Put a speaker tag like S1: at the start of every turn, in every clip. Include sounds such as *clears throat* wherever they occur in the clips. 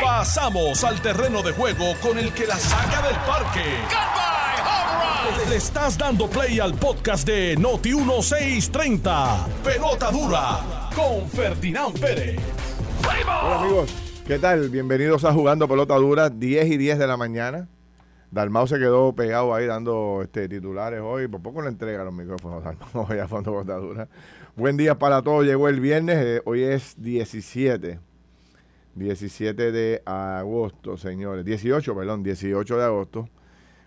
S1: Pasamos al terreno de juego con el que la saca del parque. Le estás dando play al podcast de Noti 1630. Pelota dura con Ferdinand Pérez.
S2: Hola amigos, ¿qué tal? Bienvenidos a Jugando Pelota Dura, 10 y 10 de la mañana. Dalmau se quedó pegado ahí dando este, titulares hoy. Por poco le entrega los micrófonos Dalmau *laughs* hoy a Fondo Pelota Dura. Buen día para todos. Llegó el viernes, eh, hoy es 17. 17 de agosto, señores. 18, perdón, 18 de agosto.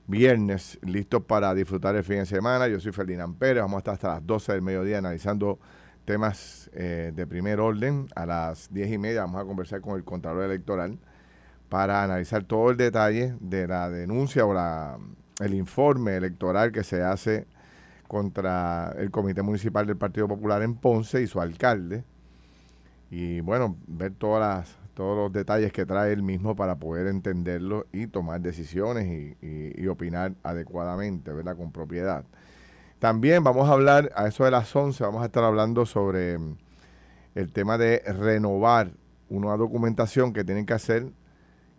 S2: Viernes, listos para disfrutar el fin de semana. Yo soy Ferdinand Pérez. Vamos a hasta las 12 del mediodía analizando temas eh, de primer orden. A las 10 y media vamos a conversar con el Contralor Electoral para analizar todo el detalle de la denuncia o la, el informe electoral que se hace contra el Comité Municipal del Partido Popular en Ponce y su alcalde. Y bueno, ver todas las, todos los detalles que trae él mismo para poder entenderlo y tomar decisiones y, y opinar adecuadamente, ¿verdad? Con propiedad. También vamos a hablar, a eso de las 11, vamos a estar hablando sobre mm, el tema de renovar una documentación que tienen que hacer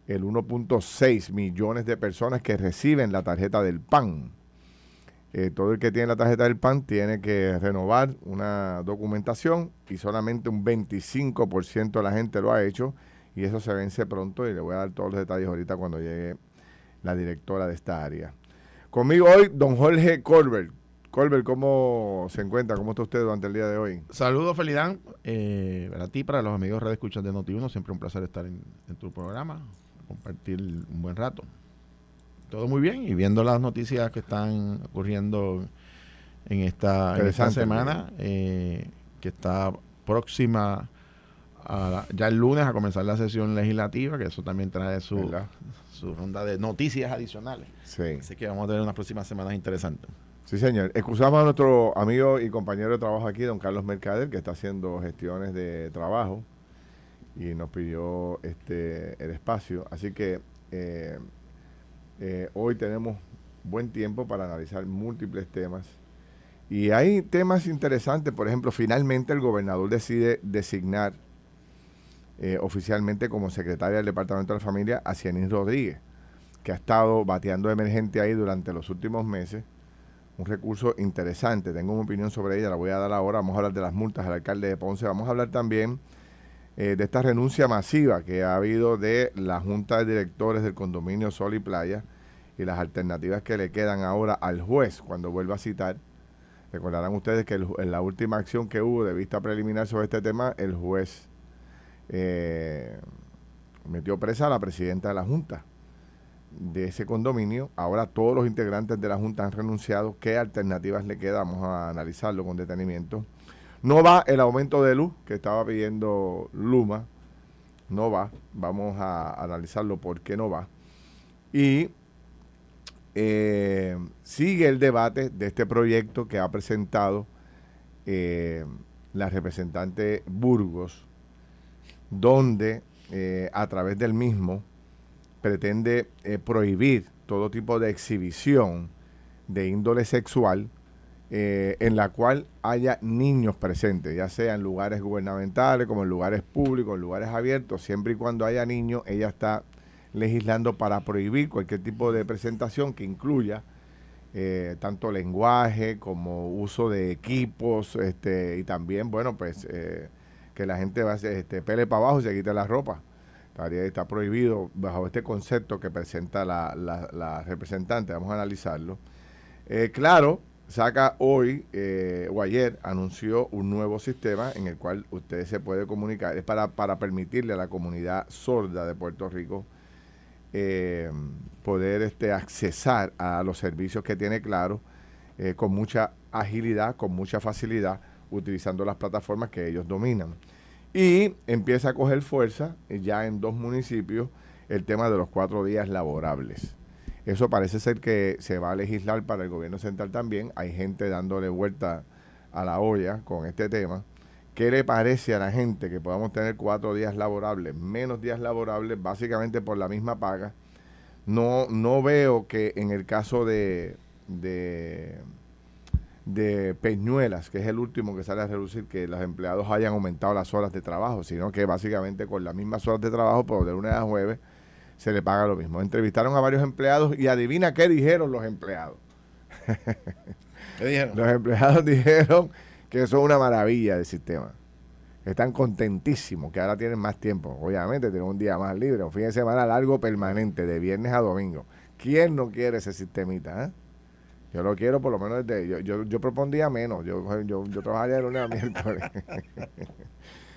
S2: el 1.6 millones de personas que reciben la tarjeta del PAN. Eh, todo el que tiene la tarjeta del PAN tiene que renovar una documentación y solamente un 25% de la gente lo ha hecho y eso se vence pronto y le voy a dar todos los detalles ahorita cuando llegue la directora de esta área. Conmigo hoy, don Jorge Colbert. Colbert, ¿cómo se encuentra? ¿Cómo está usted durante el día de hoy?
S3: Saludos, Felidán. Eh, para ti, para los amigos de Escuchas de Noti1, siempre un placer estar en, tu programa, compartir un buen rato. Todo muy bien y viendo las noticias que están ocurriendo en esta, en esta semana, eh, que está próxima ya el lunes a comenzar la sesión legislativa, que eso también trae su, su ronda de noticias adicionales.
S2: Sí.
S3: Así que vamos a tener unas próximas semanas interesantes.
S2: Sí, señor. Excusamos a nuestro amigo y compañero de trabajo aquí, don Carlos Mercader, que está haciendo gestiones de trabajo y nos pidió este el espacio. Así que eh, eh, hoy tenemos buen tiempo para analizar múltiples temas. Y hay temas interesantes, por ejemplo, finalmente el gobernador decide designar eh, oficialmente como secretaria del Departamento de la Familia a Cianín Rodríguez, que ha estado bateando emergente ahí durante los últimos meses un recurso interesante. Tengo una opinión sobre ella, la voy a dar ahora. Vamos a hablar de las multas al alcalde de Ponce. Vamos a hablar también eh, de esta renuncia masiva que ha habido de la Junta de Directores del condominio Sol y Playa y las alternativas que le quedan ahora al juez cuando vuelva a citar. Recordarán ustedes que en la última acción que hubo de vista preliminar sobre este tema, el juez eh, metió presa a la presidenta de la Junta de ese condominio. Ahora todos los integrantes de la Junta han renunciado. ¿Qué alternativas le quedan? Vamos a analizarlo con detenimiento. No va el aumento de luz que estaba pidiendo Luma. No va. Vamos a analizarlo por qué no va. Y eh, sigue el debate de este proyecto que ha presentado eh, la representante Burgos, donde eh, a través del mismo pretende prohibir todo tipo de exhibición de índole sexual eh, en la cual haya niños presentes, ya sea en lugares gubernamentales como en lugares públicos, en lugares abiertos, siempre y cuando haya niños, ella está legislando para prohibir cualquier tipo de presentación que incluya eh, tanto lenguaje como uso de equipos este, y también, bueno, pues que la gente va a este, pele para abajo y se quite la ropa está prohibido bajo este concepto que presenta la, representante. Vamos a analizarlo. Eh, claro, saca hoy eh, o ayer anunció un nuevo sistema en el cual usted se puede comunicar. Es para, para permitirle a la comunidad sorda de Puerto Rico eh, poder este, accesar a los servicios que tiene Claro con mucha agilidad, con mucha facilidad, utilizando las plataformas que ellos dominan. Y empieza a coger fuerza eh, ya en dos municipios el tema de los cuatro días laborables. Eso parece ser que se va a legislar para el gobierno central también. Hay gente dándole vuelta a la olla con este tema. ¿Qué le parece a la gente que podamos tener cuatro días laborables, menos días laborables, básicamente por la misma paga? No, no veo que en el caso de, de, Peñuelas, que es el último que sale a reducir que los empleados hayan aumentado las horas de trabajo, sino que básicamente con las mismas horas de trabajo, por de lunes a jueves, se le paga lo mismo. Entrevistaron a varios empleados y adivina qué dijeron los empleados.
S3: ¿Qué dijeron?
S2: Los empleados *laughs* dijeron que eso es una maravilla del sistema. Están contentísimos, que ahora tienen más tiempo. Obviamente tienen un día más libre, un fin de semana largo permanente, de viernes a domingo. ¿Quién no quiere ese sistemita? eh? Yo lo quiero por lo menos desde... Yo, yo, yo propondría menos. Yo, yo, yo trabajaría de lunes a miércoles. *laughs*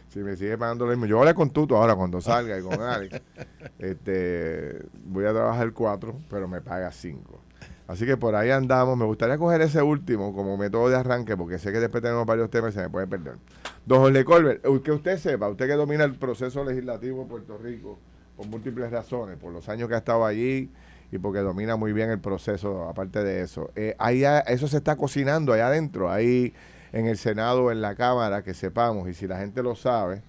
S2: si me sigue pagando lo mismo. Yo voy a con Tuto ahora cuando salga y con Alex. *laughs* este, voy a trabajar cuatro, pero me paga cinco. Así que por ahí andamos. Me gustaría coger ese último como método de arranque, porque sé que después tenemos varios temas y se me puede perder. Don Jorge Colbert, que usted sepa, usted que domina el proceso legislativo en Puerto Rico por múltiples razones, por los años que ha estado allí y porque domina muy bien el proceso, aparte de eso. Eh, ahí eso se está cocinando allá adentro, ahí en el Senado, en la Cámara, que sepamos, y si la gente lo sabe,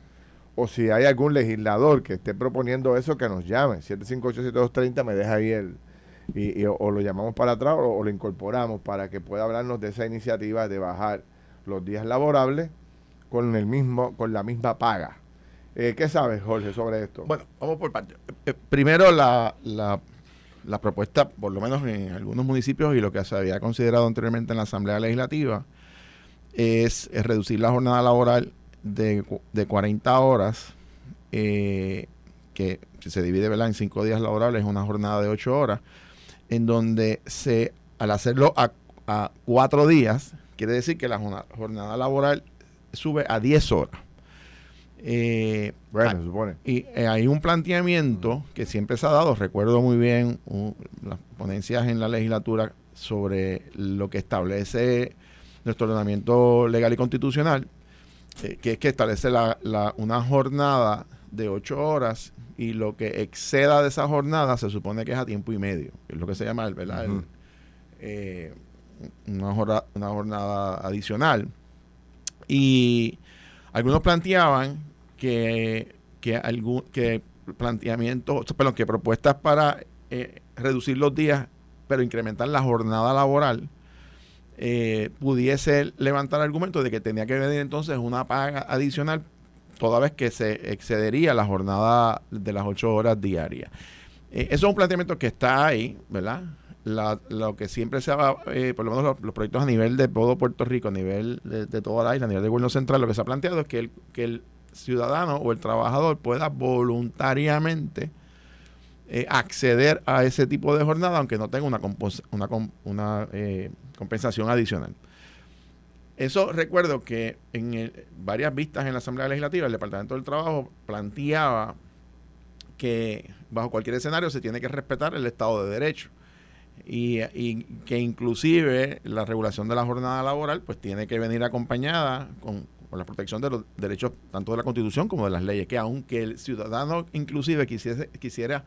S2: o si hay algún legislador que esté proponiendo eso, que nos llame. 758-7230 me deja ahí el... Y, o, o lo llamamos para atrás o, o lo incorporamos para que pueda hablarnos de esa iniciativa de bajar los días laborables con el mismo con la misma paga. Eh, ¿Qué sabes, Jorge, sobre esto?
S3: Bueno, vamos por partes. Eh, Primero, la, la, la propuesta, por lo menos en algunos municipios y lo que se había considerado anteriormente en la Asamblea Legislativa, es, es reducir la jornada laboral de, de 40 horas, eh, que si se divide ¿verdad? en 5 días laborables, es una jornada de 8 horas, en donde se, al hacerlo a, a 4 días, quiere decir que la jornada, jornada laboral sube a 10 horas. Eh,
S2: bueno, se supone.
S3: y eh, hay un planteamiento que siempre se ha dado, recuerdo muy bien las ponencias en la legislatura sobre lo que establece nuestro ordenamiento legal y constitucional, eh, que es que establece la- la- una jornada de ocho horas y lo que exceda de esa jornada se supone que es a tiempo y medio, que es lo que se llama ¿verdad? El, eh, una, jornada, una jornada adicional. Y algunos planteaban que, que, algún, que planteamientos, perdón, que propuestas para eh, reducir los días, pero incrementar la jornada laboral, eh, pudiese levantar argumentos de que tenía que venir entonces una paga adicional toda vez que se excedería la jornada de las ocho horas diarias. Eh, eso es un planteamiento que está ahí, ¿verdad? La- lo que siempre se ha, eh, por lo menos los, proyectos a nivel de todo Puerto Rico, a nivel de, toda la isla, a nivel del gobierno central, lo que se ha planteado es que el, que el ciudadano o el trabajador pueda voluntariamente eh, acceder a ese tipo de jornada, aunque no tenga una, compos- una, com- una eh, compensación adicional. Eso recuerdo que en varias vistas en la Asamblea Legislativa, el Departamento del Trabajo planteaba que bajo cualquier escenario se tiene que respetar el Estado de Derecho y, que inclusive la regulación de la jornada laboral pues tiene que venir acompañada con, con la protección de los derechos tanto de la Constitución como de las leyes, que aunque el ciudadano inclusive quisiese, quisiera,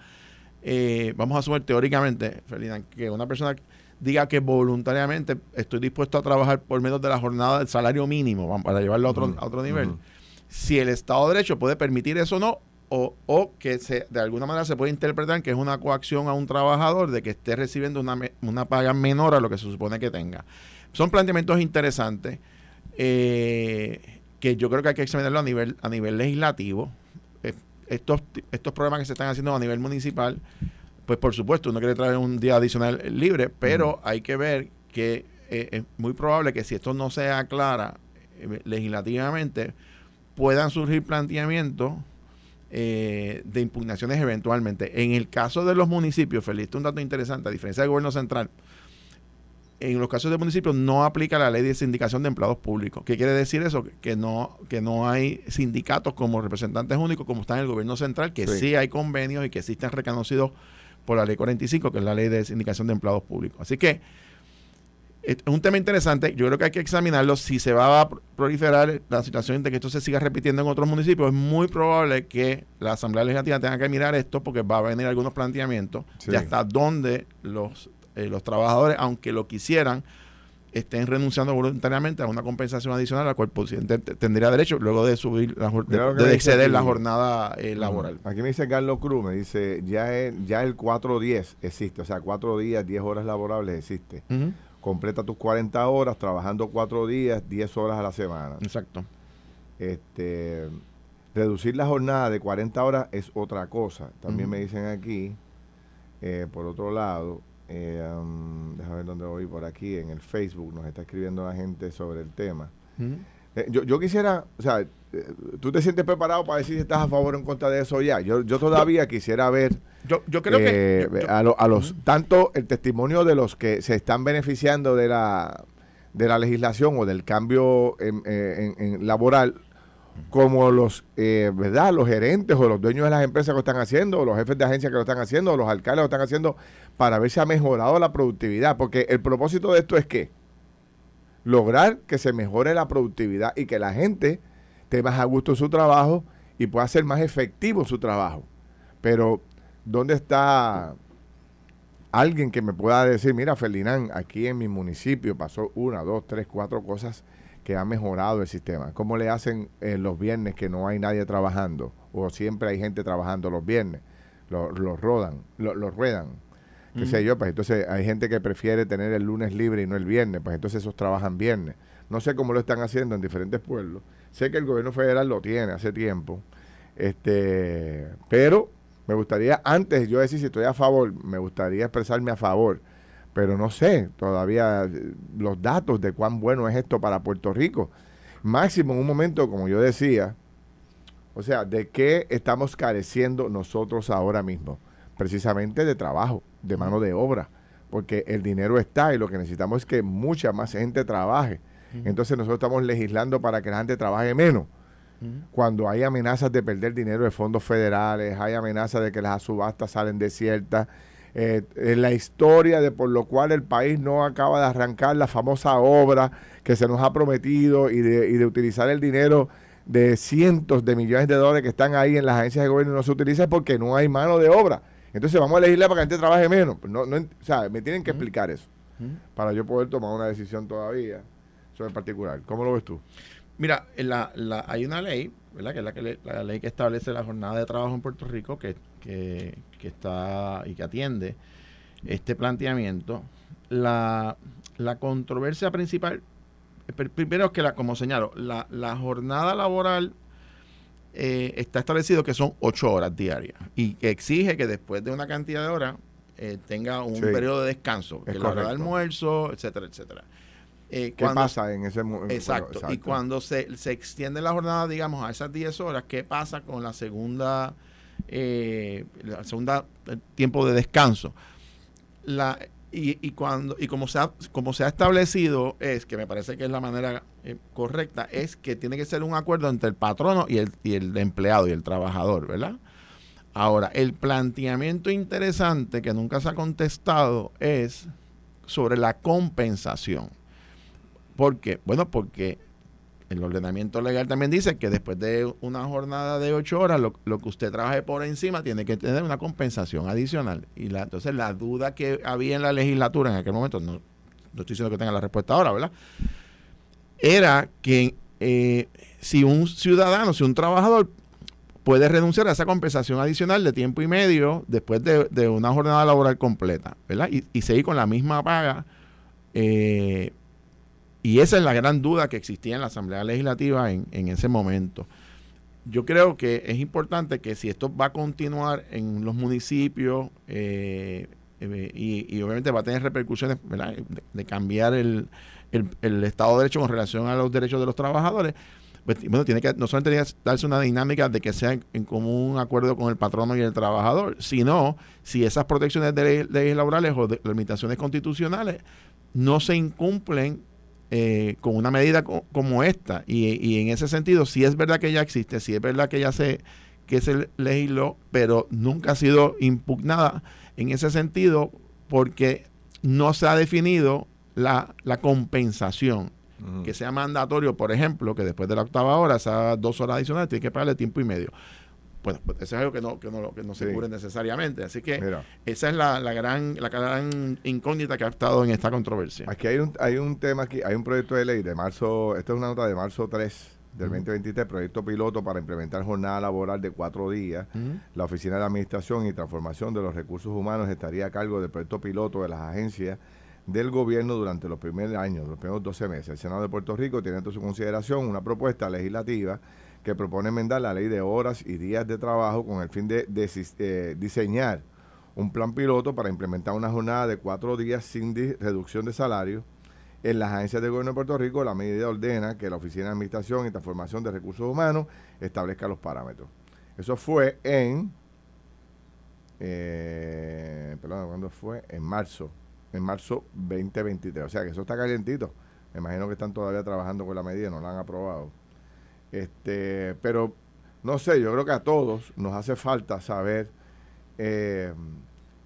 S3: eh, vamos a asumir teóricamente, Ferdinand, que una persona diga que voluntariamente estoy dispuesto a trabajar por menos de la jornada del salario mínimo para llevarlo a otro, a otro nivel, si el Estado de Derecho puede permitir eso o no, o, o que se, de alguna manera se puede interpretar que es una coacción a un trabajador de que esté recibiendo una, una paga menor a lo que se supone que tenga. Son planteamientos interesantes eh, que yo creo que hay que examinarlo a nivel, a nivel legislativo. Eh, estos, estos programas que se están haciendo a nivel municipal, pues por supuesto uno quiere traer un día adicional libre, pero hay que ver que eh, es muy probable que si esto no se aclara eh, legislativamente, puedan surgir planteamientos eh, de impugnaciones eventualmente. En el caso de los municipios, Feliz, es un dato interesante, a diferencia del gobierno central, en los casos de municipios no aplica la ley de sindicación de empleados públicos. ¿Qué quiere decir eso? Que no, que no hay sindicatos como representantes únicos como está en el gobierno central, que
S2: Sí.
S3: sí, hay convenios y que sí están reconocidos por la ley 45, que es la ley de sindicación de empleados públicos. Así que es un tema interesante. Yo creo que hay que examinarlo. Si se va a proliferar la situación de que esto se siga repitiendo en otros municipios, es muy probable que la Asamblea Legislativa tenga que mirar esto porque va a venir algunos planteamientos
S2: Sí.
S3: de hasta dónde los, eh, los trabajadores, aunque lo quisieran, estén renunciando voluntariamente a una compensación adicional a la cual el presidente te- tendría derecho luego de subir la de, de exceder la jornada eh, laboral.
S2: Aquí me dice Carlos Cruz, me dice, ya el, ya el 4-10 existe, o sea, 4 días, 10 horas laborables existe. Completa tus 40 horas trabajando cuatro días, 10 horas a la semana.
S3: Exacto.
S2: Este, reducir la jornada de 40 horas es otra cosa. También me dicen aquí, eh, por otro lado, eh, um, déjame ver dónde voy por aquí, en el Facebook nos está escribiendo la gente sobre el tema. Eh, yo, yo quisiera, o sea, ¿tú te sientes preparado para decir si estás a favor o en contra de eso ya? Yo, yo todavía quisiera ver
S3: yo, yo creo que
S2: a, a, los tanto el testimonio de los que se están beneficiando de la de la legislación o del cambio en, laboral como los verdad los gerentes o los dueños de las empresas que lo están haciendo o los jefes de agencia que lo están haciendo o los alcaldes lo están haciendo para ver si ha mejorado la productividad porque el propósito de esto es que lograr que se mejore la productividad y que la gente esté más a gusto en su trabajo y pueda ser más efectivo su trabajo. Pero, ¿dónde está alguien que me pueda decir, mira, Ferdinand, aquí en mi municipio pasó una, dos, tres, cuatro cosas que han mejorado el sistema? ¿Cómo le hacen en los viernes que no hay nadie trabajando? O siempre hay gente trabajando los viernes. Los, rodan, los ruedan qué sé yo, pues entonces hay gente que prefiere tener el lunes libre y no el viernes, pues entonces esos trabajan viernes. No sé cómo lo están haciendo en diferentes pueblos. Sé que el gobierno federal lo tiene hace tiempo. Este, pero me gustaría antes yo decir si estoy a favor, me gustaría expresarme a favor, pero no sé todavía eh, los datos de cuán bueno es esto para Puerto Rico. Máximo en un momento, como yo decía, o sea, ¿de qué estamos careciendo nosotros ahora mismo? Precisamente de trabajo de mano de obra, porque el dinero está y lo que necesitamos es que mucha más gente trabaje. Entonces nosotros estamos legislando para que la gente trabaje menos. Cuando hay amenazas de perder dinero de fondos federales, hay amenazas de que las subastas salen desiertas, eh, en la historia de por lo cual el país no acaba de arrancar la famosa obra que se nos ha prometido y de, y de utilizar el dinero de cientos de millones de dólares que están ahí en las agencias de gobierno y no se utiliza porque no hay mano de obra. Entonces vamos a legislar para que la gente trabaje menos. No, no, o sea, me tienen que explicar eso para yo poder tomar una decisión todavía sobre el particular. ¿Cómo lo ves tú?
S3: Mira, la, la, hay una ley, ¿verdad? Que es la, que la ley que establece la jornada de trabajo en Puerto Rico que, que, que está y que atiende este planteamiento. La, la controversia principal, primero es que, la, como señalo, la, la jornada laboral eh, está establecido que son ocho horas diarias y que exige que después de una cantidad de horas eh, tenga un periodo de descanso, que la hora de almuerzo, etcétera, etcétera.
S2: Eh, ¿Qué pasa en ese
S3: momento? Exacto. Y cuando se, se, extiende la jornada, digamos, a esas 10 horas, ¿qué pasa con la segunda, la segunda tiempo de descanso? La, y, y, cuando y como se ha, como se ha establecido es que me parece que es la manera eh, correcta es que tiene que ser un acuerdo entre el patrono y el, y el empleado y el trabajador verdad ahora el planteamiento interesante que nunca se ha contestado es sobre la compensación ¿por qué? bueno porque el ordenamiento legal también dice que después de una jornada de ocho horas, lo, que usted trabaje por encima tiene que tener una compensación adicional. Y la, entonces la duda que había en la legislatura en aquel momento, no, estoy diciendo que tenga la respuesta ahora, ¿verdad? Era que eh, si un ciudadano, si un trabajador puede renunciar a esa compensación adicional de tiempo y medio después de, una jornada laboral completa, ¿verdad? Y, y seguir con la misma paga. Eh, y esa es la gran duda que existía en la Asamblea Legislativa en, ese momento. Yo creo que es importante que si esto va a continuar en los municipios eh, eh, y, obviamente va a tener repercusiones de, cambiar el, Estado de Derecho con relación a los derechos de los trabajadores, pues, bueno, tiene que no solamente tiene que darse una dinámica de que sea en, común acuerdo con el patrono y el trabajador, sino si esas protecciones de leyes laborales o de limitaciones constitucionales no se incumplen eh, con una medida como esta. Y, en ese sentido, si es verdad que ya existe, si es verdad que ya se, que se legisló, pero nunca ha sido impugnada en ese sentido porque no se ha definido la, compensación. Que sea mandatorio, por ejemplo, que después de la octava hora, esas dos horas adicionales, tiene que pagarle tiempo y medio bueno, pues eso es algo que no, que no, que no se cubre necesariamente. Así que esa es la, la, gran, la gran incógnita que ha estado en esta controversia.
S2: Aquí hay un, hay un tema, aquí hay un proyecto de ley de marzo, esta es una nota de marzo 3 del 2023, proyecto piloto para implementar jornada laboral de cuatro días. La Oficina de Administración y Transformación de los Recursos Humanos estaría a cargo del proyecto piloto de las agencias del gobierno durante los primeros años, los primeros 12 meses. El Senado de Puerto Rico tiene en su consideración una propuesta legislativa que propone enmendar la ley de horas y días de trabajo con el fin de, eh, diseñar un plan piloto para implementar una jornada de cuatro días sin reducción de salario. En las agencias del gobierno de Puerto Rico, la medida ordena que la Oficina de Administración y Transformación de Recursos Humanos establezca los parámetros. Eso fue en, eh, perdón, ¿cuándo fue? En marzo, en marzo 2023. O sea que eso está calientito. Me imagino que están todavía trabajando con la medida, no la han aprobado. Este, pero no sé, yo creo que a todos nos hace falta saber eh,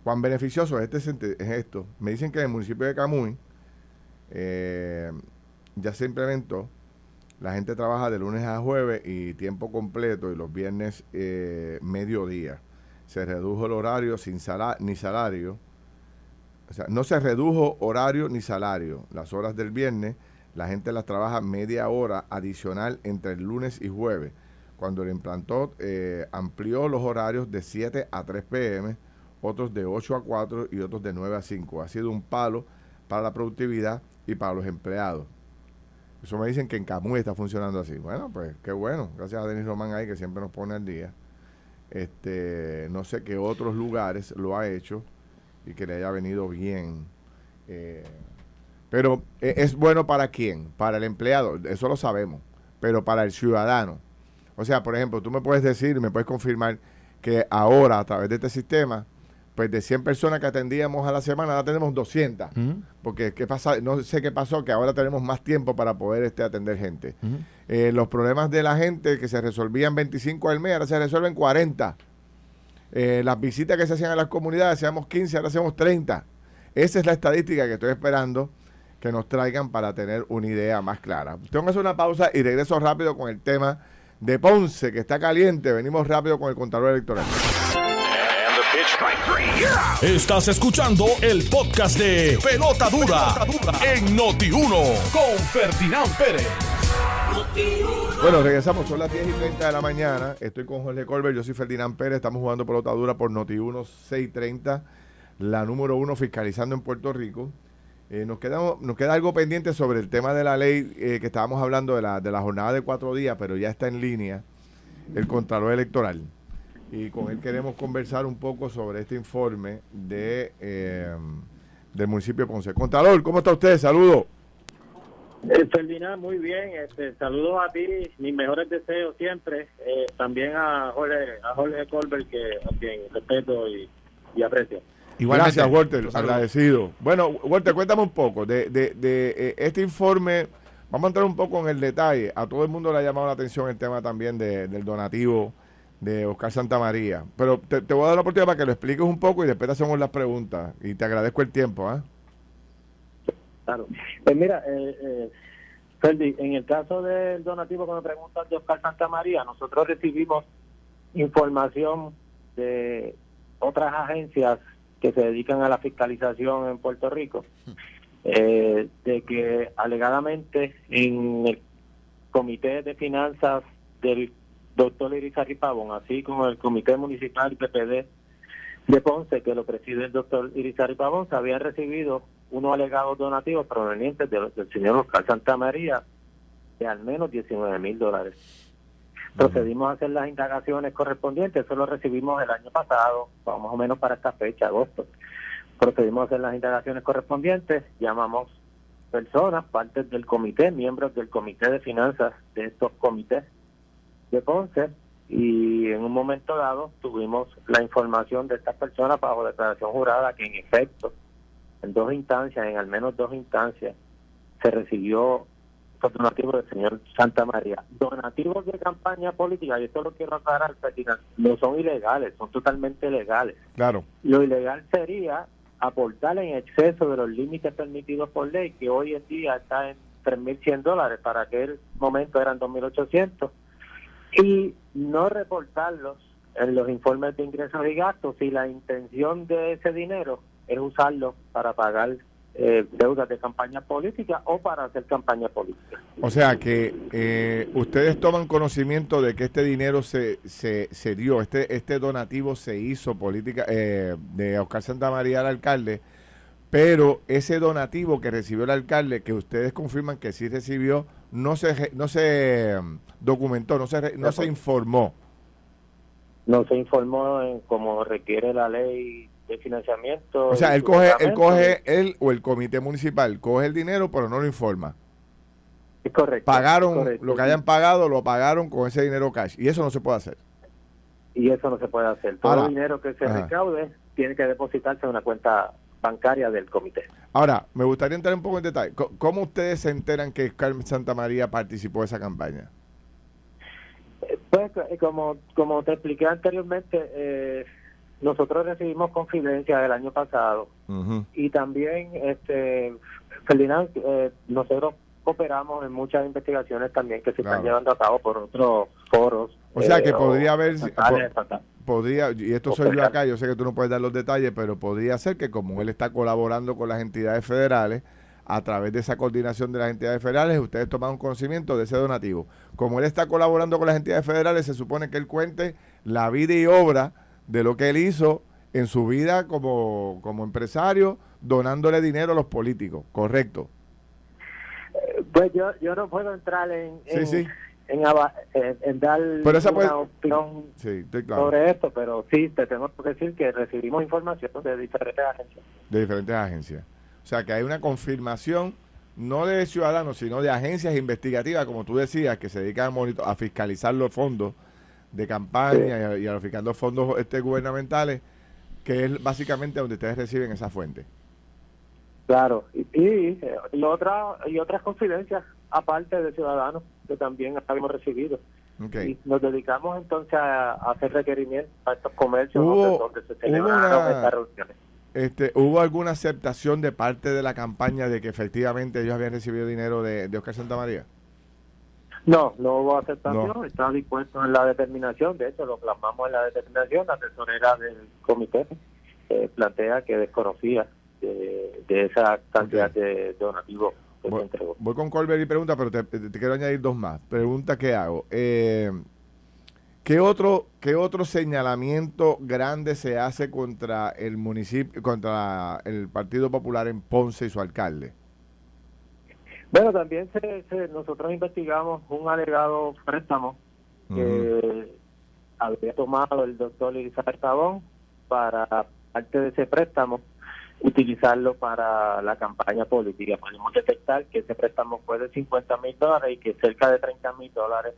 S2: cuán beneficioso es, este, es esto. Me dicen que en el municipio de Camuy eh, ya se implementó. La gente trabaja de lunes a jueves y tiempo completo y los viernes eh, mediodía. Se redujo el horario sin ni salario. O sea, no se redujo horario ni salario. Las horas del viernes la gente las trabaja media hora adicional entre el lunes y jueves cuando el implantó eh, amplió los horarios de 7 a 3 pm, otros de 8 a 4 y otros de 9 a 5. Ha sido un palo para la productividad y para los empleados. Eso me dicen que en Camuy está funcionando así. Bueno, pues qué bueno. Gracias a Denis Román ahí que siempre nos pone al día. Este, no sé qué otros lugares lo ha hecho y que le haya venido bien. Eh, pero eh, es bueno para quién? Para el empleado, eso lo sabemos. Pero para el ciudadano, o sea, por ejemplo, tú me puedes decir, me puedes confirmar que ahora a través de este sistema, pues de 100 personas que atendíamos a la semana, ahora tenemos 200. Porque ¿qué pasa? no sé qué pasó, que ahora tenemos más tiempo para poder este, atender gente. Eh, los problemas de la gente que se resolvían 25 al mes, ahora se resuelven 40. Eh, las visitas que se hacían a las comunidades, hacíamos 15, ahora hacemos 30. Esa es la estadística que estoy esperando que nos traigan para tener una idea más clara. Tengo que hacer una pausa y regreso rápido con el tema de Ponce, que está caliente. Venimos rápido con el contador electoral.
S1: Estás escuchando el podcast de Pelota Dura, en Noti1 con Ferdinand Pérez.
S2: Bueno, regresamos, son las 10 y 30 de la mañana. Estoy con Jorge Colbert, yo soy Ferdinand Pérez. Estamos jugando pelota dura por Noti1 630, la número uno fiscalizando en Puerto Rico. Eh, nos, queda, nos queda algo pendiente sobre el tema de la ley eh, que estábamos hablando de la, de la jornada de cuatro días, pero ya está en línea el Contralor Electoral. Y con él queremos conversar un poco sobre este informe de eh, del municipio de Ponce. Contralor, ¿cómo está usted? Saludos.
S4: Ferdinand, muy bien. Este, saludos a ti, mis mejores deseos siempre. también a Jorge, a Jorge Colbert, que a quien respeto y, y aprecio.
S2: Gracias, Walter, agradecido. Bueno, Walter, cuéntame un poco de, de, de, eh, este informe. Vamos a entrar un poco en el detalle. A todo el mundo le ha llamado la atención el tema también del donativo de Oscar Santamaría. Pero te, voy a dar la oportunidad para que lo expliques un poco y después te hacemos las preguntas. Y te agradezco el tiempo. ¿ah?
S4: Claro. Pues mira, eh, eh, en el caso del donativo que me preguntan de Oscar Santamaría, nosotros recibimos información de otras agencias que se dedican a la fiscalización en Puerto Rico, eh, de que alegadamente en el Comité de Finanzas del doctor Irizarry Pavón, así como el Comité Municipal PPD de Ponce, que lo preside el doctor Irizarry Pavón, se habían recibido unos alegados donativos provenientes del señor Oscar Santa María de al menos 19 mil dólares. Procedimos a hacer las indagaciones correspondientes, eso lo recibimos el año pasado, más o menos para esta fecha, agosto. Procedimos a hacer las indagaciones correspondientes, llamamos personas, partes del comité, miembros del comité de finanzas de estos comités de Ponce, y en un momento dado tuvimos la información de estas personas bajo declaración jurada que en efecto, en dos instancias, en al menos dos instancias, se recibió donativos del señor Santa María. Donativos de campaña política, y esto lo quiero aclarar, no son ilegales, son totalmente legales.
S2: Claro.
S4: Lo ilegal sería aportar en exceso de los límites permitidos por ley, que hoy en día está en 3.100 dólares, para aquel momento eran 2.800, y no reportarlos en los informes de ingresos y gastos si la intención de ese dinero es usarlo para pagar eh, deudas de campaña política o para hacer campaña política.
S2: O sea que eh, ustedes toman conocimiento de que este dinero se, se, se dio, este, este donativo se hizo política eh, de Oscar Santa María al alcalde pero ese donativo que recibió el alcalde, que ustedes confirman que sí recibió, no se, no se mm, documentó, no se, no se informó.
S4: No se informó en como requiere la ley de financiamiento.
S2: O sea, él coge, él coge, él o el comité municipal coge el dinero, pero no lo informa.
S4: Es correcto.
S2: Pagaron, lo que hayan pagado, lo pagaron con ese dinero cash. Y eso no se puede hacer.
S4: Y eso no se puede hacer. Todo el dinero que se recaude tiene que depositarse en una cuenta bancaria del comité.
S2: Ahora, me gustaría entrar un poco en detalle. ¿Cómo ustedes se enteran que Carmen Santa María participó de esa campaña?
S4: Eh, pues, eh, como, como te expliqué anteriormente, eh, nosotros recibimos confidencia del año pasado y también, este, Ferdinand, nosotros cooperamos en muchas investigaciones también que se están llevando a cabo por otros foros.
S2: O sea que podría haber, podría, y esto soy yo acá, yo sé que tú no puedes dar los detalles, pero podría ser que como él está colaborando con las entidades federales, a través de esa coordinación de las entidades federales, ustedes toman conocimiento de ese donativo. Como él está colaborando con las entidades federales, se supone que él cuente la vida y obra de lo que él hizo en su vida como, como empresario, donándole dinero a los políticos, ¿correcto?
S4: Eh, pues yo, yo no puedo entrar en, sí, sí en, dar una opinión sobre esto, pero sí, te tengo que decir que recibimos información de diferentes agencias.
S2: De diferentes agencias. O sea, que hay una confirmación no de ciudadanos, sino de agencias investigativas, como tú decías, que se dedican a, a fiscalizar los fondos de campaña y, los fondos este, gubernamentales, que es básicamente donde ustedes reciben esa fuente.
S4: Claro, y, y, y, otra, y otras confidencias aparte de ciudadanos que también habíamos recibido. Y nos dedicamos entonces a, hacer requerimientos a estos comercios donde se celebraron estas reuniones.
S2: Este, ¿Hubo alguna aceptación de parte de la campaña de que efectivamente ellos habían recibido dinero de, de Oscar María
S4: No, no hubo aceptación, está dispuesto en la determinación, de hecho lo plasmamos en la determinación, la tesorera del comité eh, plantea que desconocía de, esa cantidad de donativos
S2: Voy, con Colbert y pregunta, pero te, quiero añadir dos más. Pregunta que hago. Eh, ¿qué, otro, ¿Qué otro señalamiento grande se hace contra el municipio, contra el Partido Popular en Ponce y su alcalde?
S4: Bueno, también se, nosotros investigamos un alegado préstamo que había tomado el doctor Elizabeth Tabón para parte de ese préstamo utilizarlo para la campaña política. Podemos detectar que ese préstamo fue de 50 mil dólares y que cerca de 30 mil dólares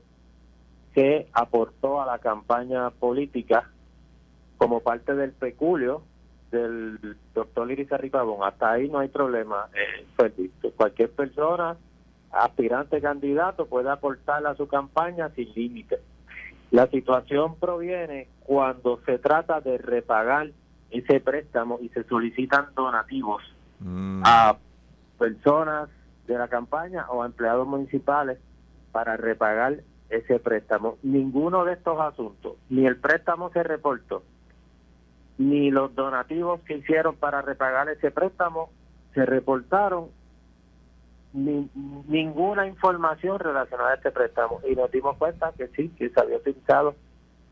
S4: se aportó a la campaña política como parte del peculio del doctor Iris Pavón. Hasta ahí no hay problema. Eh, pues, cualquier persona, aspirante candidato, puede aportar a su campaña sin límite. La situación proviene cuando se trata de repagar ese préstamo y se solicitan donativos mm. a personas de la campaña o a empleados municipales para repagar ese préstamo. Ninguno de estos asuntos, ni el préstamo se reportó, ni los donativos que hicieron para repagar ese préstamo se reportaron, ni, ninguna información relacionada a este préstamo. Y nos dimos cuenta que sí, que se había utilizado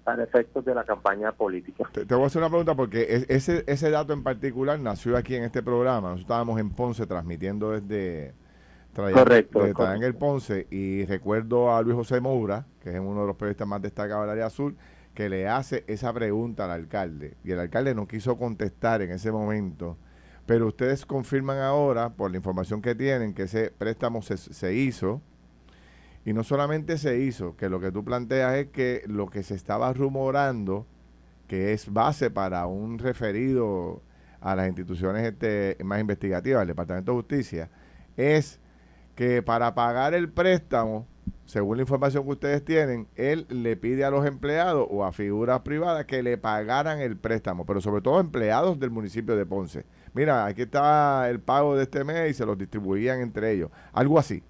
S4: para efectos de la campaña política.
S2: Te, voy a hacer una pregunta porque ese, ese dato en particular nació aquí en este programa. Nosotros estábamos en Ponce transmitiendo desde,
S4: correcto,
S2: en el Ponce y recuerdo a Luis José Moura, que es uno de los periodistas más destacados del área azul, que le hace esa pregunta al alcalde y el alcalde no quiso contestar en ese momento. Pero ustedes confirman ahora, por la información que tienen, que ese préstamo se, se hizo, y no solamente se hizo, que lo que tú planteas es que lo que se estaba rumorando, que es base para un referido a las instituciones este, más investigativas, el Departamento de Justicia, es que para pagar el préstamo, según la información que ustedes tienen, él le pide a los empleados o a figuras privadas que le pagaran el préstamo, pero sobre todo empleados del municipio de Ponce. Mira, aquí está el pago de este mes y se los distribuían entre ellos. Algo así.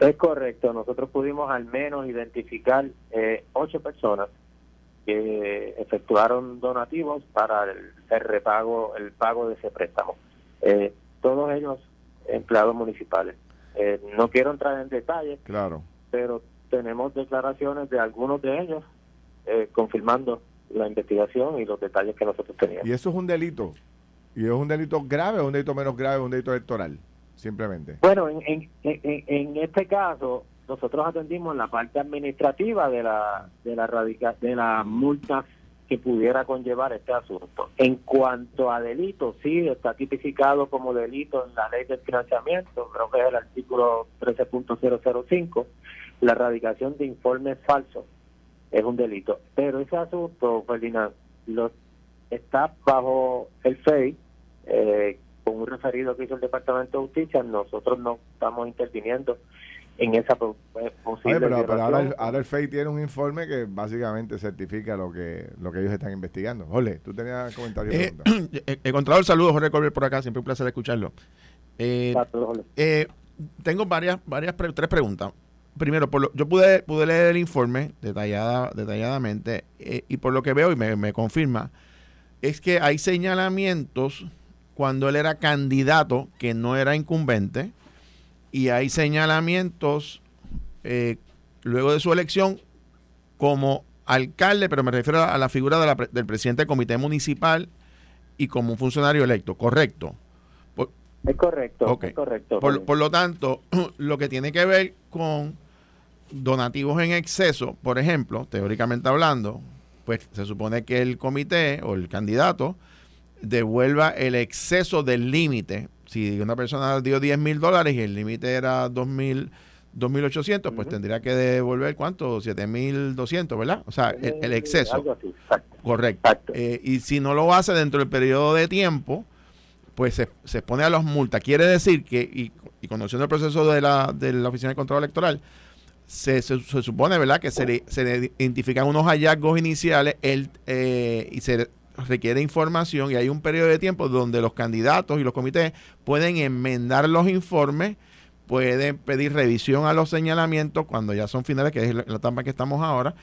S4: Es correcto, nosotros pudimos al menos identificar eh, ocho personas que efectuaron donativos para el, repago, el pago de ese préstamo. Eh, todos ellos empleados municipales. Eh, no quiero entrar en detalles,
S2: claro.
S4: Pero tenemos declaraciones de algunos de ellos confirmando la investigación y los detalles que nosotros teníamos.
S2: ¿Y eso es un delito? ¿Y es un delito grave o un delito menos grave, un delito electoral? Simplemente.
S4: Bueno, en, en, en, en este caso, nosotros atendimos la parte administrativa de la de la radica, de la multa que pudiera conllevar este asunto. En cuanto a delitos, sí, está tipificado como delito en la ley del financiamiento, creo que es el artículo 13.005, la erradicación de informes falsos es un delito. Pero ese asunto, Ferdinand, lo, está bajo el FEI, eh, con un referido que hizo el Departamento de Justicia, nosotros no estamos interviniendo en esa eh, posible
S2: pero, ahora, el, ahora, FEI tiene un informe que básicamente certifica lo que lo que ellos están investigando. Jorge, tú tenías comentarios. *clears throat*
S3: Eh, eh, el Contralor, saludos, Jorge Colbert por acá, siempre un placer escucharlo. Eh, eh, tengo varias, varias tres preguntas. Primero, por lo, yo pude, pude leer el informe detallada, detalladamente y por lo que veo y me, me confirma, es que hay señalamientos cuando él era candidato que no era incumbente y hay señalamientos eh, luego de su elección como alcalde, pero me refiero a la figura del presidente del comité municipal y como un funcionario electo, ¿correcto?
S4: es correcto, es correcto.
S3: Por, por, lo tanto, *clears throat* lo que tiene que ver con donativos en exceso, por ejemplo, teóricamente hablando, pues se supone que el comité o el candidato devuelva el exceso del límite si una persona dio 10 mil dólares y el límite era 2 mil 2.800, pues tendría que devolver cuánto, 7.200, ¿verdad? O sea, el, exceso. Correcto. Eh, y si no lo hace dentro del periodo de tiempo, pues se, se expone a las multas. Quiere decir que, y, y conociendo el proceso de la, de la Oficina de Control Electoral, se, se, supone, ¿verdad?, que se, se identifican unos hallazgos iniciales el, eh, y se requiere información y hay un periodo de tiempo donde los candidatos y los comités pueden enmendar los informes, pueden pedir revisión a los señalamientos cuando ya son finales, que es la etapa que estamos ahora.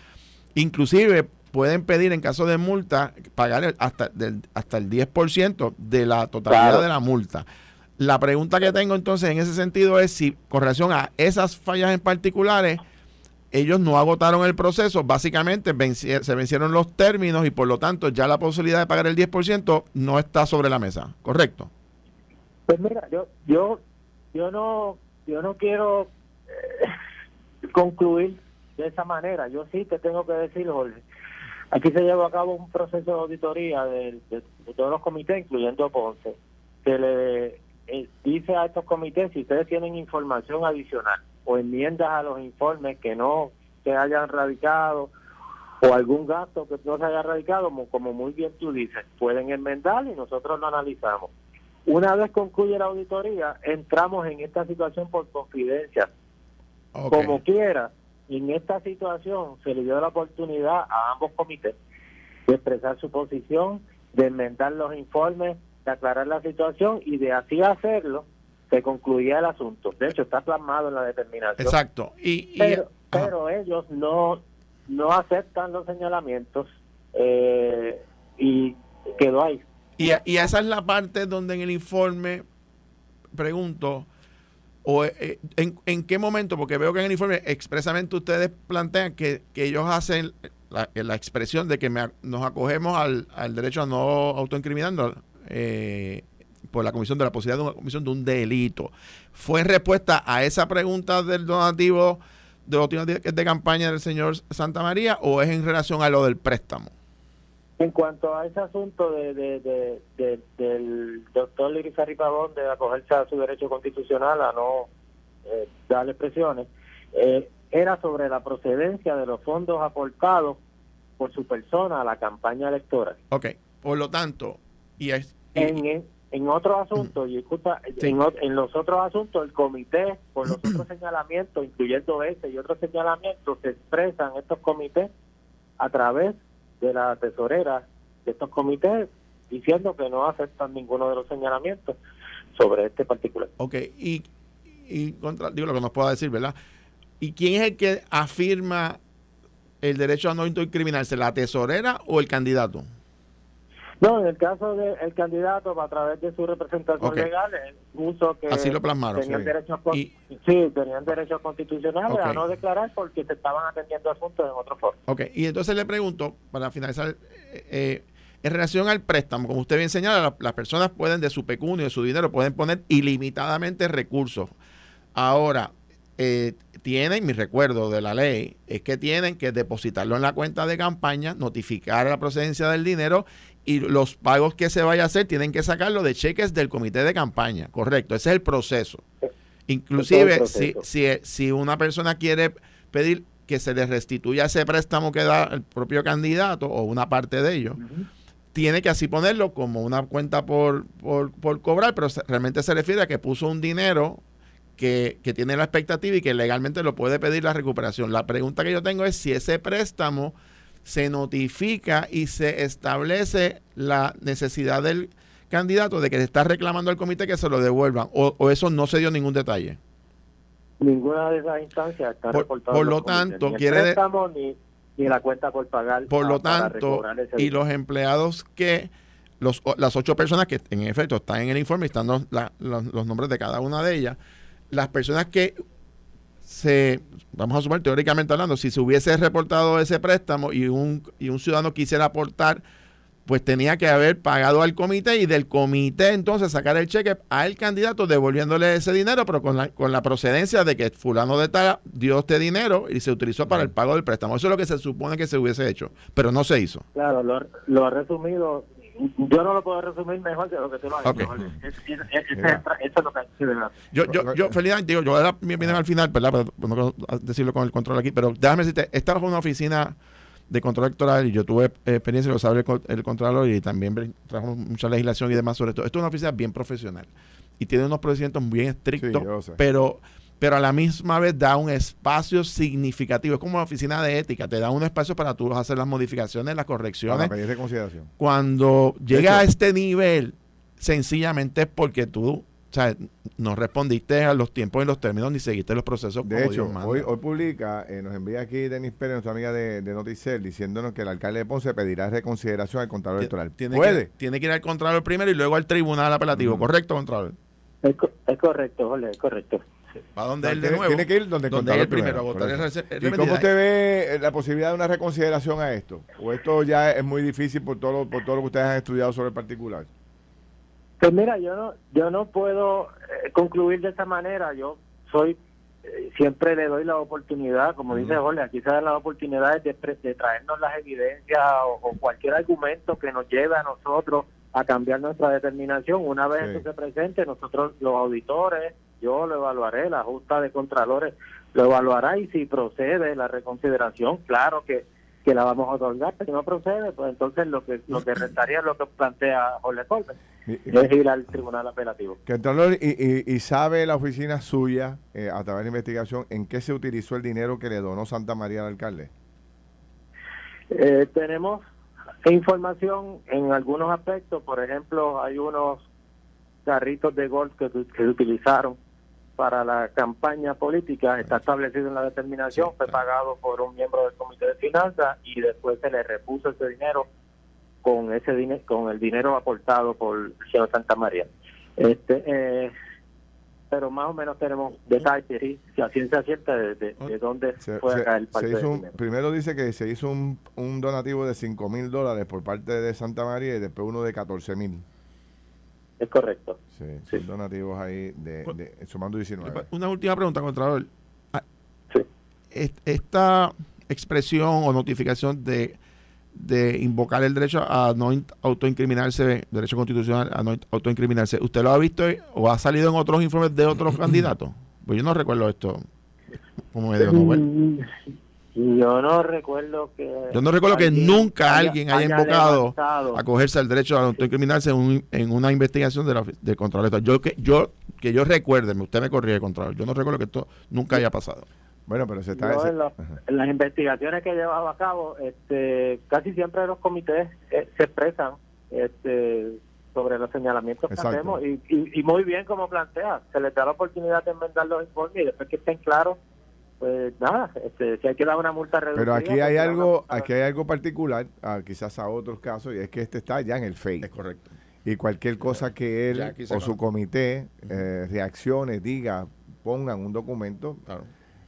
S3: Inclusive pueden pedir en caso de multa pagar hasta, del, hasta el 10% de la totalidad de la multa. La pregunta que tengo entonces en ese sentido es si con relación a esas fallas en particulares, ellos no agotaron el proceso, básicamente se vencieron los términos y por lo tanto ya la posibilidad de pagar el 10% no está sobre la mesa, ¿correcto?
S4: Pues mira, yo yo yo no yo no quiero eh, *laughs* concluir de esa manera. Yo sí te tengo que decir, Jorge, aquí se lleva a cabo un proceso de auditoría de, todos los comités, incluyendo Ponce, que le eh, dice a estos comités si ustedes tienen información adicional o enmiendas a los informes que no se hayan radicado o algún gasto que no se haya radicado, como, muy bien tú dices, pueden enmendar y nosotros lo analizamos. Una vez concluye la auditoría, entramos en esta situación por confidencia. Como quiera, en esta situación se le dio la oportunidad a ambos comités de expresar su posición, de enmendar los informes, de aclarar la situación y de así hacerlo, se concluía el asunto. De hecho, está plasmado en la determinación.
S3: Exacto. Y,
S4: pero, ellos no, no aceptan los señalamientos eh, y quedó ahí.
S3: Y, y esa es la parte donde en el informe pregunto, o eh, en, en, qué momento, porque veo que en el informe expresamente ustedes plantean que, que ellos hacen la, la, expresión de que nos acogemos al, al derecho a no autoincriminando eh, por la comisión de la posibilidad de una comisión de un delito. ¿Fue en respuesta a esa pregunta del donativo de los de campaña del señor Santa María o es en relación a lo del préstamo?
S4: En cuanto a ese asunto de, de, del doctor Lirizarri Pavón de acogerse a su derecho constitucional a no eh, darle expresiones, eh, era sobre la procedencia de los fondos aportados por su persona a la campaña electoral.
S3: Ok, por lo tanto, y, es,
S4: en, en otros asuntos, y escucha, en, los otros asuntos, el comité, por los otros *clears throat* señalamientos, incluyendo este y otros señalamientos, se expresan estos comités a través de la tesorera de estos comités, diciendo que no aceptan ninguno de los señalamientos sobre este particular.
S3: Ok, y, y contra, digo lo que nos pueda decir, ¿verdad? ¿Y quién es el que afirma el derecho a no incriminarse, la tesorera o el candidato?
S4: No, en el caso del candidato, a través de su representación legal, puso que
S3: Así lo plasmaron,
S4: tenían, derechos, sí, tenían derechos constitucionales a no declarar porque se estaban atendiendo asuntos en otro foro.
S3: Ok, y entonces le pregunto, para finalizar, eh, En relación al préstamo, como usted bien señala, las personas pueden de su pecunio, de su dinero, pueden poner ilimitadamente recursos. Ahora, eh, tienen, mi recuerdo de la ley, es que tienen que depositarlo en la cuenta de campaña, notificar la procedencia del dinero y los pagos que se vaya a hacer tienen que sacarlo de cheques del comité de campaña. Correcto, ese es el proceso. Inclusive, Si, si, si una persona quiere pedir que se le restituya ese préstamo que da el propio candidato o una parte de ello, tiene que así ponerlo como una cuenta por, por, por cobrar, pero realmente se refiere a que puso un dinero que, que, tiene la expectativa y que legalmente lo puede pedir la recuperación. La pregunta que yo tengo es si ese préstamo se notifica y se establece la necesidad del candidato de que se está reclamando al comité que se lo devuelvan o, eso no se dio ningún detalle.
S4: Ninguna de esas instancias está
S3: por, Por lo tanto, quiere
S4: ni, ni, la cuenta por pagar.
S3: Por lo tanto, y los empleados que los, las ocho personas que en efecto están en el informe, están los, los nombres de cada una de ellas, las personas que se, vamos a sumar teóricamente hablando, si se hubiese reportado ese préstamo y un, y un ciudadano quisiera aportar, pues tenía que haber pagado al comité y del comité entonces sacar el cheque al candidato devolviéndole ese dinero, pero con la, con la procedencia de que fulano de tal dio este dinero y se utilizó para el pago del préstamo. Eso es lo que se supone que se hubiese hecho, pero no se hizo.
S4: Claro, lo, lo ha resumido yo no lo puedo resumir mejor que lo que tú lo has okay. Es, es, es, lo que
S3: Yo, yo, yo, feliz, digo, yo ahora viene al final, ¿verdad? no quiero decirlo con el control aquí, pero déjame decirte, esta es una oficina de control electoral y yo tuve experiencia, lo sabe el, el controlador y también trajo mucha legislación y demás sobre esto. Esto es una oficina bien profesional y tiene unos procedimientos bien estrictos, pero pero a la misma vez da un espacio significativo. Es como una oficina de ética, te da un espacio para tú hacer las modificaciones, las correcciones.
S2: Para de consideración.
S3: Cuando llega a este nivel, sencillamente es porque tú o sea, no respondiste a los tiempos y los términos ni seguiste los procesos
S2: de hecho, Hoy, hoy publica, eh, nos envía aquí Denis Pérez, nuestra amiga de, de Noticel, diciéndonos que el alcalde de Ponce pedirá reconsideración al Contralor Electoral.
S3: Tiene ¿Puede? Que, tiene que ir al Contralor primero y luego al Tribunal Apelativo, ¿correcto, Contralor?
S4: Es, es correcto, Jorge, es correcto.
S3: ¿Para dónde él de nuevo?
S2: Tiene que ir donde, donde él primero. primero ¿Y cómo usted ve eh, la posibilidad de una reconsideración a esto? ¿O esto ya es muy difícil por todo, por todo lo que ustedes han estudiado sobre el particular?
S4: Pues mira, yo no, yo no puedo eh, concluir de esa manera. Yo soy, eh, siempre le doy la oportunidad, como dice Jorge, aquí se dan las oportunidades de, de traernos las evidencias o, cualquier argumento que nos lleve a nosotros a cambiar nuestra determinación. Una vez que se presente, nosotros los auditores, yo lo evaluaré, la Junta de Contralores lo evaluará y si procede la reconsideración, claro que, que la vamos a otorgar. Si no procede, pues entonces lo que lo que restaría es lo que plantea Jorge Colbert, es ir al Tribunal Apelativo.
S2: Contralor, y, y, sabe la oficina suya, eh, a través de la investigación, en qué se utilizó el dinero que le donó Santa María al alcalde?
S4: Eh, tenemos información en algunos aspectos, por ejemplo, hay unos carritos de golf que, que se utilizaron para la campaña política está establecido en la determinación, fue pagado por un miembro del Comité de Finanzas y después se le repuso ese dinero con ese dinero con el dinero aportado por el señor Santa María. Este, eh, pero más o menos tenemos detalles, si a ciencia cierta de, de, dónde fue acá el parte
S2: Primero dice que se hizo un, un donativo de 5 mil dólares por parte de Santa María y después uno de 14 mil.
S4: Es correcto.
S2: Sí, donativos ahí de, de, sumando 19.
S3: Una última pregunta, Contralor. Ah, sí. Esta expresión o notificación de, de invocar el derecho a no autoincriminarse, derecho constitucional a no autoincriminarse, ¿usted lo ha visto o ha salido en otros informes de otros *clears throat* candidatos? Pues yo no recuerdo esto como medio
S4: Nobel. Yo no recuerdo que.
S3: Yo no recuerdo que nunca alguien haya, invocado a cogerse el derecho a autoincriminarse en, en una investigación de la, del Contralor. Yo que yo que yo recuerde, usted me corría el Contralor. Yo no recuerdo que esto nunca haya pasado.
S2: Bueno, pero se está.
S4: en, las investigaciones que he llevado a cabo, este, casi siempre los comités eh, se expresan este, sobre los señalamientos que hacemos y, y, muy bien como plantea, se les da la oportunidad de enmendar los informes y después que estén claros pues nada, este, si hay que dar una multa reducida.
S2: Pero aquí hay algo, aquí hay algo particular, quizás a otros casos, y es que este está ya en el FEI.
S3: Es correcto.
S2: Y cualquier cosa que él o su comité eh, reaccione, diga, pongan un documento,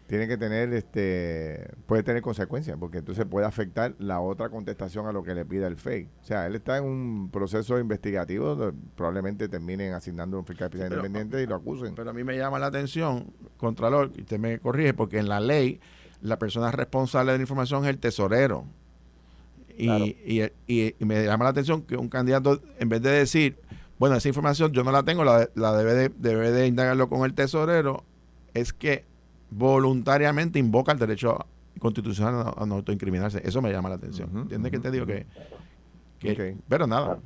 S2: tiene que tener, este, puede tener consecuencias, porque entonces puede afectar la otra contestación a lo que le pida el FEI. O sea, él está en un proceso investigativo, probablemente terminen asignando un fiscal especial independiente y lo acusen.
S3: Pero a mí me llama la atención, Contralor, y usted me corrige, porque en la ley la persona responsable de la información es el tesorero. Y, y, y, me llama la atención que un candidato, en vez de decir, bueno, esa información yo no la tengo, la, la debe, de, debe de indagarlo con el tesorero, es que voluntariamente invoca el derecho constitucional a, no autoincriminarse. Eso me llama la atención. ¿Entiendes que te digo que, Pero nada.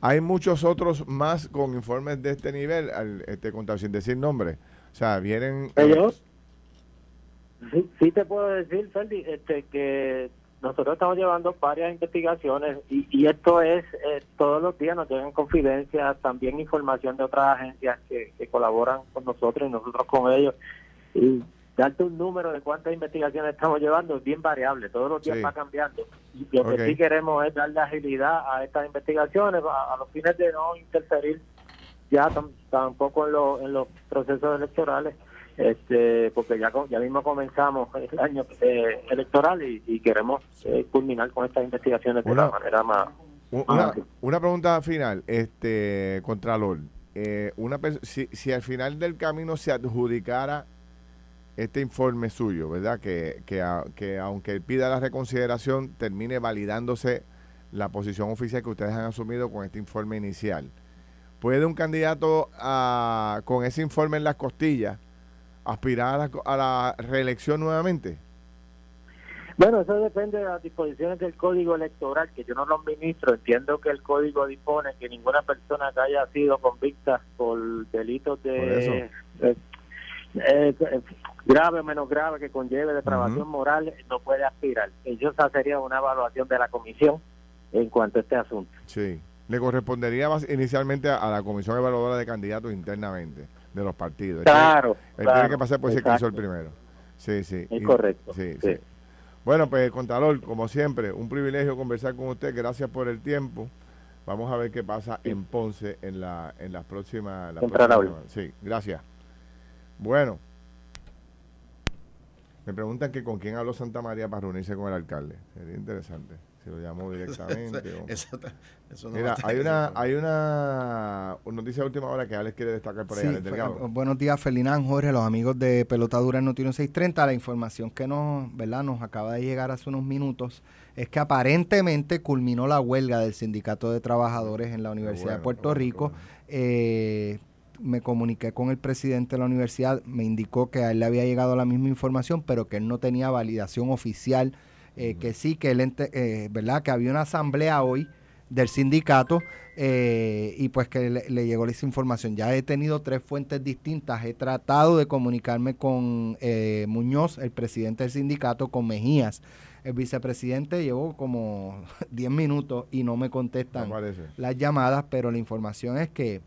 S2: Hay muchos otros más con informes de este nivel, al, este, sin decir nombre. O sea, vienen...
S4: ¿Ellos? Sí, sí te puedo decir, Ferdi, este, que nosotros estamos llevando varias investigaciones y, y esto es, eh, todos los días nos llegan confidencias, también información de otras agencias que, que colaboran con nosotros y nosotros con ellos y darte un número de cuántas investigaciones estamos llevando es bien variable, todos los días va cambiando. Y lo que sí queremos es darle agilidad a estas investigaciones a, los fines de no interferir ya tampoco en, en los procesos electorales, este porque ya ya mismo comenzamos el año eh, electoral y, queremos eh, culminar con estas investigaciones de la manera más...
S2: Una, una pregunta final, este Contralor. Eh, una si, si al final del camino se adjudicara este informe suyo, ¿verdad? Que, que, que aunque pida la reconsideración, termine validándose la posición oficial que ustedes han asumido con este informe inicial. ¿Puede un candidato a, con ese informe en las costillas aspirar a la, reelección nuevamente?
S4: Bueno, eso depende de las disposiciones del Código Electoral, que yo no lo administro. Entiendo que el Código dispone que ninguna persona que haya sido convicta por delitos de, eh, grave o menos grave que conlleve depravación moral no puede aspirar. Eso sería una evaluación de la comisión en cuanto a este asunto.
S2: Sí, le correspondería inicialmente a, la comisión evaluadora de candidatos internamente de los partidos.
S4: Claro.
S2: Él tiene que pasar por ese caso el primero. Sí, sí.
S4: Es correcto.
S2: Sí, sí. Bueno, pues contador, como siempre, un privilegio conversar con usted. Gracias por el tiempo. Vamos a ver qué pasa en Ponce en la en las próximas. La sí, gracias. Bueno, me preguntan que con quién habló Santa María para reunirse con el alcalde. Sería interesante. Si lo llamó *laughs* directamente. Mira, hay una, hay una noticia de última hora que Alex quiere destacar por ahí,
S5: Buenos días, Felinán, Jorge, los amigos de Pelotadura en Noticiero 630. La información que nos, ¿verdad? nos acaba de llegar hace unos minutos es que aparentemente culminó la huelga del Sindicato de Trabajadores en la Universidad de Puerto Rico. Eh, me comuniqué con el presidente de la universidad, me indicó que a él le había llegado la misma información, pero que él no tenía validación oficial, eh, que sí, que él, eh, ¿verdad? Que había una asamblea hoy del sindicato eh, y pues que le, llegó esa información. Ya he tenido tres fuentes distintas, he tratado de comunicarme con Muñoz, el presidente del sindicato, con Mejías. El vicepresidente llevó como *laughs* 10 minutos y no me contestan las llamadas, pero la información es que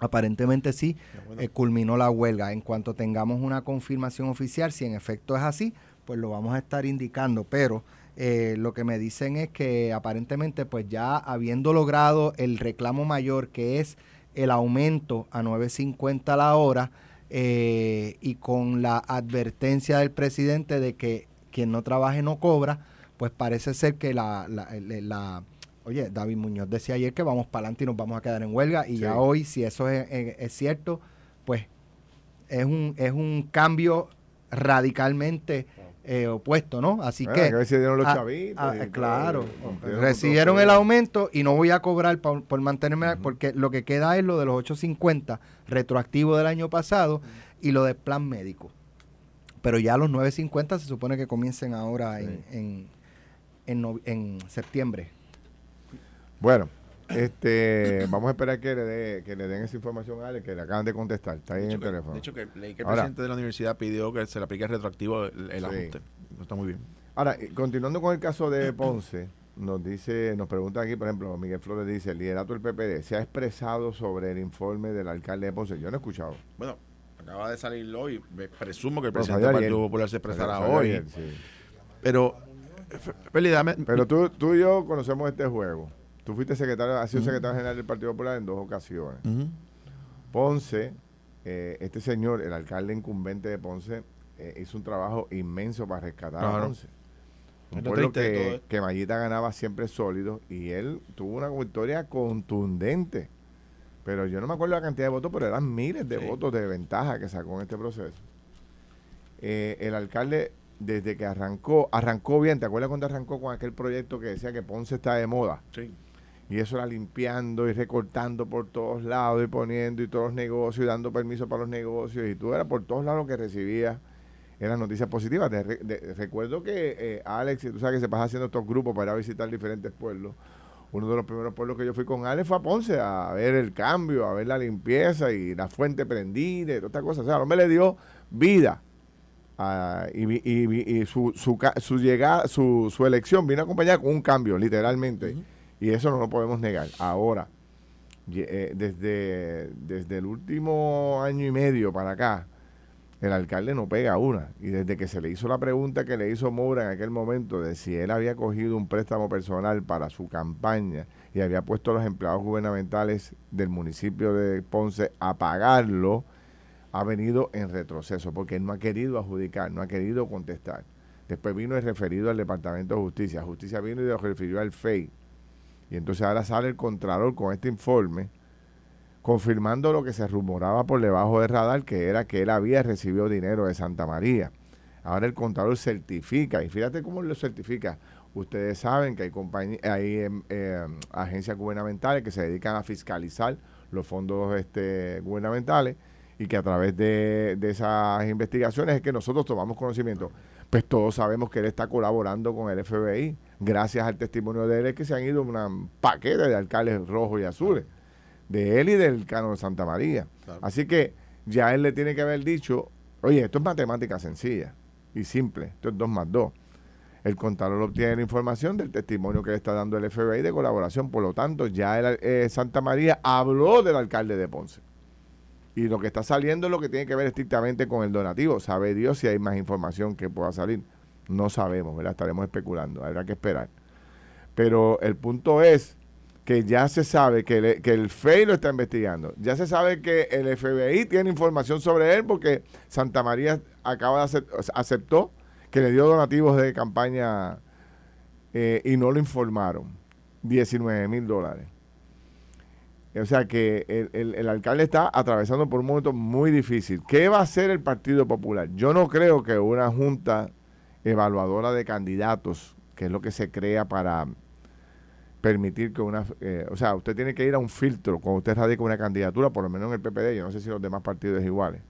S5: Aparentemente sí, eh, culminó la huelga. En cuanto tengamos una confirmación oficial, si en efecto es así, pues lo vamos a estar indicando. Pero eh, lo que me dicen es que aparentemente, pues ya habiendo logrado el reclamo mayor, que es el aumento a 9.50 la hora, eh, y con la advertencia del presidente de que quien no trabaje no cobra, pues parece ser que la, la, la Oye, David Muñoz decía ayer que vamos para adelante y nos vamos a quedar en huelga y ya hoy, si eso es, cierto, pues es un, es un cambio radicalmente eh, opuesto, ¿no? Así que...
S2: recibieron los chavitos.
S5: claro, recibieron el aumento y no voy a cobrar por, mantenerme, porque lo que queda es lo de los 850 retroactivo del año pasado y lo del plan médico. Pero ya los 950 se supone que comiencen ahora en, en, en, en septiembre.
S2: Bueno, este, *coughs* vamos a esperar que le, que le den esa información a Ale, que le acaban de contestar. Está ahí en el teléfono.
S3: De hecho, que leí que el presidente de la universidad pidió que se le aplique retroactivo el, ajuste. está muy bien.
S2: Ahora, continuando con el caso de Ponce, nos dice, nos pregunta aquí, por ejemplo, Miguel Flores dice, el liderato del PPD se ha expresado sobre el informe del alcalde de Ponce. Yo no he escuchado.
S3: Bueno, acaba de salir hoy. Presumo que el presidente del Partido Popular se expresará hoy. Pero,
S2: Pero tú, tú y yo conocemos este juego. Tú fuiste secretario, has sido secretario general del Partido Popular en dos ocasiones. Ponce, eh, este señor, el alcalde incumbente de Ponce, eh, hizo un trabajo inmenso para rescatar
S3: Claro.
S2: a Ponce. Un pueblo que, que Mayita ganaba siempre sólido y él tuvo una victoria contundente. Pero yo no me acuerdo la cantidad de votos, pero eran miles de
S3: Sí.
S2: votos de ventaja que sacó en este proceso. Eh, el alcalde, desde que arrancó, arrancó bien. ¿Te acuerdas cuando arrancó con aquel proyecto que decía que Ponce está de moda?
S3: Sí.
S2: Y eso era limpiando y recortando por todos lados y poniendo y todos los negocios y dando permiso para los negocios. Y tú era por todos lados lo que recibías eran noticias positivas. De- recuerdo que eh, Alex, tú sabes que se pasa haciendo estos grupos para visitar diferentes pueblos. Uno de los primeros pueblos que yo fui con Alex fue a Ponce a ver el cambio, a ver la limpieza y la fuente prendida y todas estas cosas. O sea, el hombre le dio vida. y y vi- y su, su, su llegada, su, su elección vino acompañada con un cambio, literalmente. Y eso no lo podemos negar. Ahora, eh, desde, desde el último año y medio para acá, el alcalde no pega una. Y desde que se le hizo la pregunta que le hizo Moura en aquel momento de si él había cogido un préstamo personal para su campaña y había puesto a los empleados gubernamentales del municipio de Ponce a pagarlo, ha venido en retroceso porque él no ha querido adjudicar, no ha querido contestar. Después vino el referido al Departamento de Justicia. Justicia vino y lo refirió al FEI. Y entonces ahora sale el Contralor con este informe confirmando lo que se rumoraba por debajo del radar, que era que él había recibido dinero de Santa María. Ahora el Contralor certifica, y fíjate cómo lo certifica. Ustedes saben que hay, hay em, eh, agencias gubernamentales que se dedican a fiscalizar los fondos este, gubernamentales y que a través de, de esas investigaciones es que nosotros tomamos conocimiento. Pues todos sabemos que él está colaborando con el FBI. Gracias al testimonio de él es que se han ido un paquete de alcaldes rojos y azules. De él y del Cano de Santa María.
S3: Claro.
S2: Así que ya él le tiene que haber dicho, oye, esto es matemática sencilla y simple. Esto es 2 más 2. El contador obtiene la información del testimonio que le está dando el FBI de colaboración. Por lo tanto, ya el, eh, Santa María habló del alcalde de Ponce. Y lo que está saliendo es lo que tiene que ver estrictamente con el donativo. Sabe Dios si hay más información que pueda salir. No sabemos, ¿verdad? Estaremos especulando. Habrá que esperar. Pero el punto es que ya se sabe que, el FEI lo está investigando. Ya se sabe que el FBI tiene información sobre él porque Santa María acaba de acep- o sea, aceptó que le dio donativos de campaña eh, y no lo informaron. 19 mil dólares. O sea que el, el- el alcalde está atravesando por un momento muy difícil. ¿Qué va a hacer el Partido Popular? Yo no creo que una junta evaluadora de candidatos, que es lo que se crea para permitir que una... eh, o sea, usted tiene que ir a un filtro cuando usted radica una candidatura, por lo menos en el PPD, yo no sé si los demás partidos es iguales,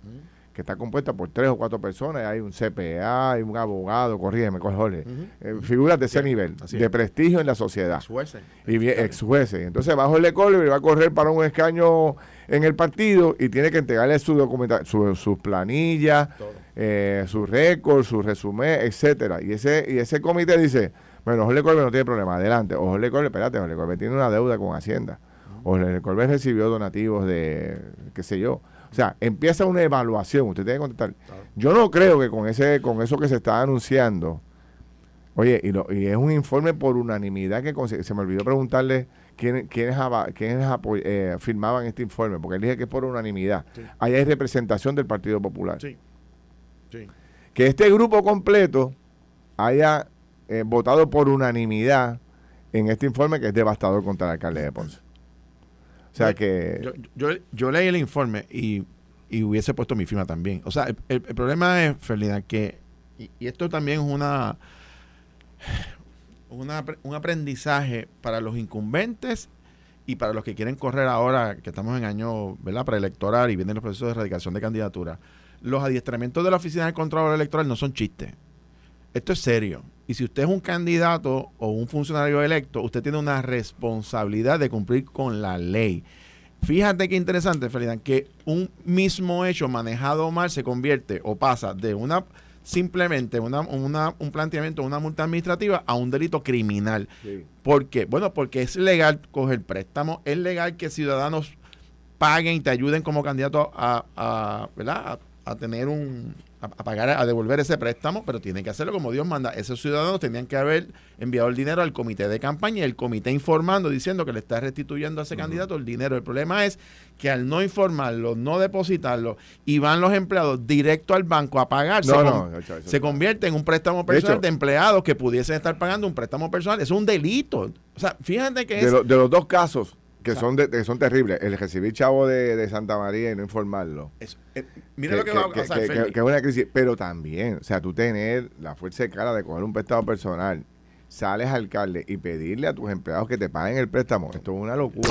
S2: que está compuesta por tres o cuatro personas, hay un CPA, hay un abogado, corrígeme, Jorge, eh, figuras de ese nivel, de
S3: es.
S2: prestigio en la sociedad
S3: Los jueces.
S2: y bien, ex jueces. Entonces bajo el Lecole va a correr para un escaño en el partido y tiene que entregarle su documentación, su, sus planillas,
S3: Todo.
S2: eh, sus récords, su resumen, etcétera. Y ese, y ese comité dice, bueno, Jorge Colbe no tiene problema, adelante. O Jorge Colbe, espérate, Jorge Colbe tiene una deuda con Hacienda. O Jorge Colbe recibió donativos de, qué sé yo. O sea, empieza una evaluación, usted tiene que contestar. Yo no creo que con ese, con eso que se está anunciando, Oye, y, lo- y es un informe por unanimidad que se me olvidó preguntarle quién- quiénes, quiénes eh, firmaban este informe, porque él dije que es por unanimidad.
S3: Sí.
S2: Ahí hay representación del Partido Popular.
S3: Sí. Sí.
S2: Que este grupo completo haya eh, votado por unanimidad en este informe que es devastador contra el alcalde de Ponce. Sea
S3: Yo-
S2: que...
S3: Yo, yo, yo leí el informe y, y hubiese puesto mi firma también. O sea, el, el- el problema es, Ferdinand, que, y, y esto también es una, una un aprendizaje para los incumbentes y para los que quieren correr ahora, que estamos en año ¿verdad? preelectoral y vienen los procesos de erradicación de candidatura. Los adiestramientos de la Oficina del Control Electoral no son chistes. Esto es serio. Y si usted es un candidato o un funcionario electo, usted tiene una responsabilidad de cumplir con la ley. Fíjate qué interesante, Ferdinand, que un mismo hecho manejado mal se convierte o pasa de una simplemente una, una- un planteamiento, una multa administrativa a un delito criminal.
S2: Sí.
S3: ¿Por qué? Bueno, porque es legal coger préstamo, es legal que ciudadanos paguen y te ayuden como candidato a, a, ¿verdad? a, a tener un, a, pagar, a devolver ese préstamo, pero tienen que hacerlo como Dios manda. Esos ciudadanos tenían que haber enviado el dinero al comité de campaña y el comité informando, diciendo que le está restituyendo a ese candidato el dinero. El problema es que al no informarlo, no depositarlo, y van los empleados directo al banco a pagar, se, convierte en un préstamo personal de, empleados que pudiesen estar pagando un préstamo personal. es un delito. O sea, fíjate que
S2: de, de los dos casos, que son que son terribles. El recibir chavo de, Santa María y no informarlo.
S3: Eh, mira lo que, va a pasar.
S2: Que, es una crisis. Pero también, o sea, tú tener la fuerza de cara de coger un préstamo personal, sales alcalde y pedirle a tus empleados que te paguen el préstamo. Esto es una locura.